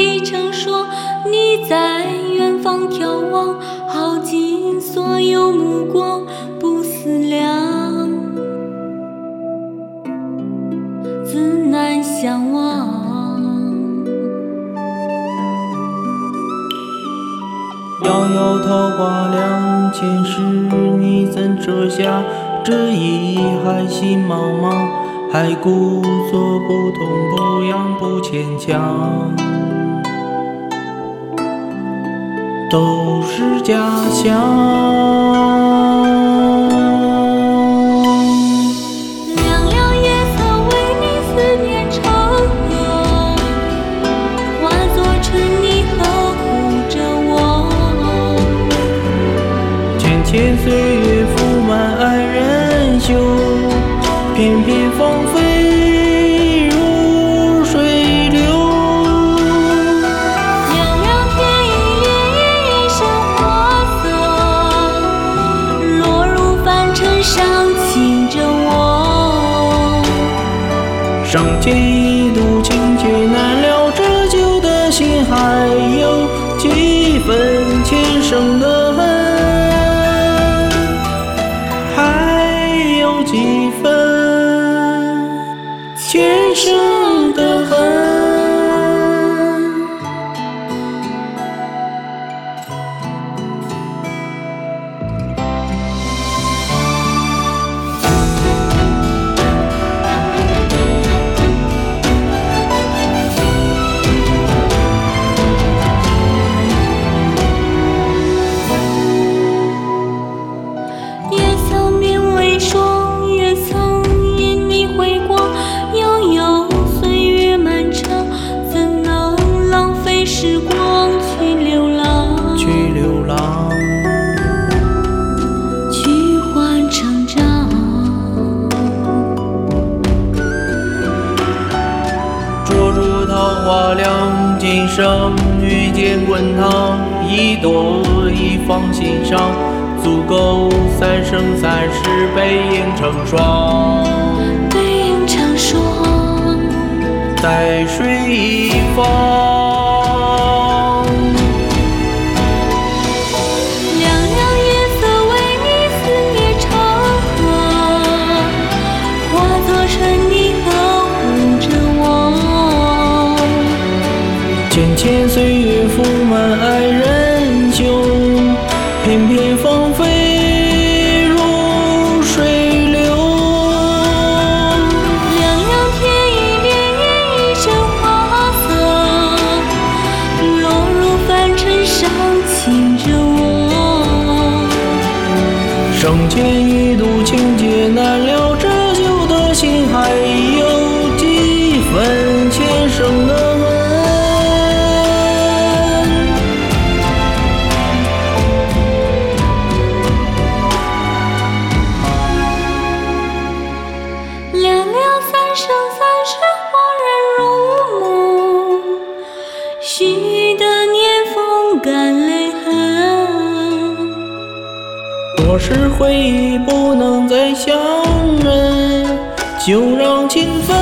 低声说，你在远方眺望，耗尽所有目光，不思量，自难相忘。摇摇桃花两前世，你怎折下这一海心茫茫？还故作不痛不痒不牵强，都是假象。凉凉夜色为你思念成河，化作春泥呵护着我。千千岁月覆满爱人袖，片片芳菲上几度情劫难了，折旧的心还有几分前生的恨，还有几分？前生花凉今生，遇见滚烫，一朵一放心上，足够三生三世背影成双，背影成双，在水一方。千千岁月覆满爱人袖，片片芳菲如水流。凉凉天意，潋滟一身花色，落入凡尘，伤情着我。生前一度情劫难了，这旧的心还是回忆不能再相认，就让情分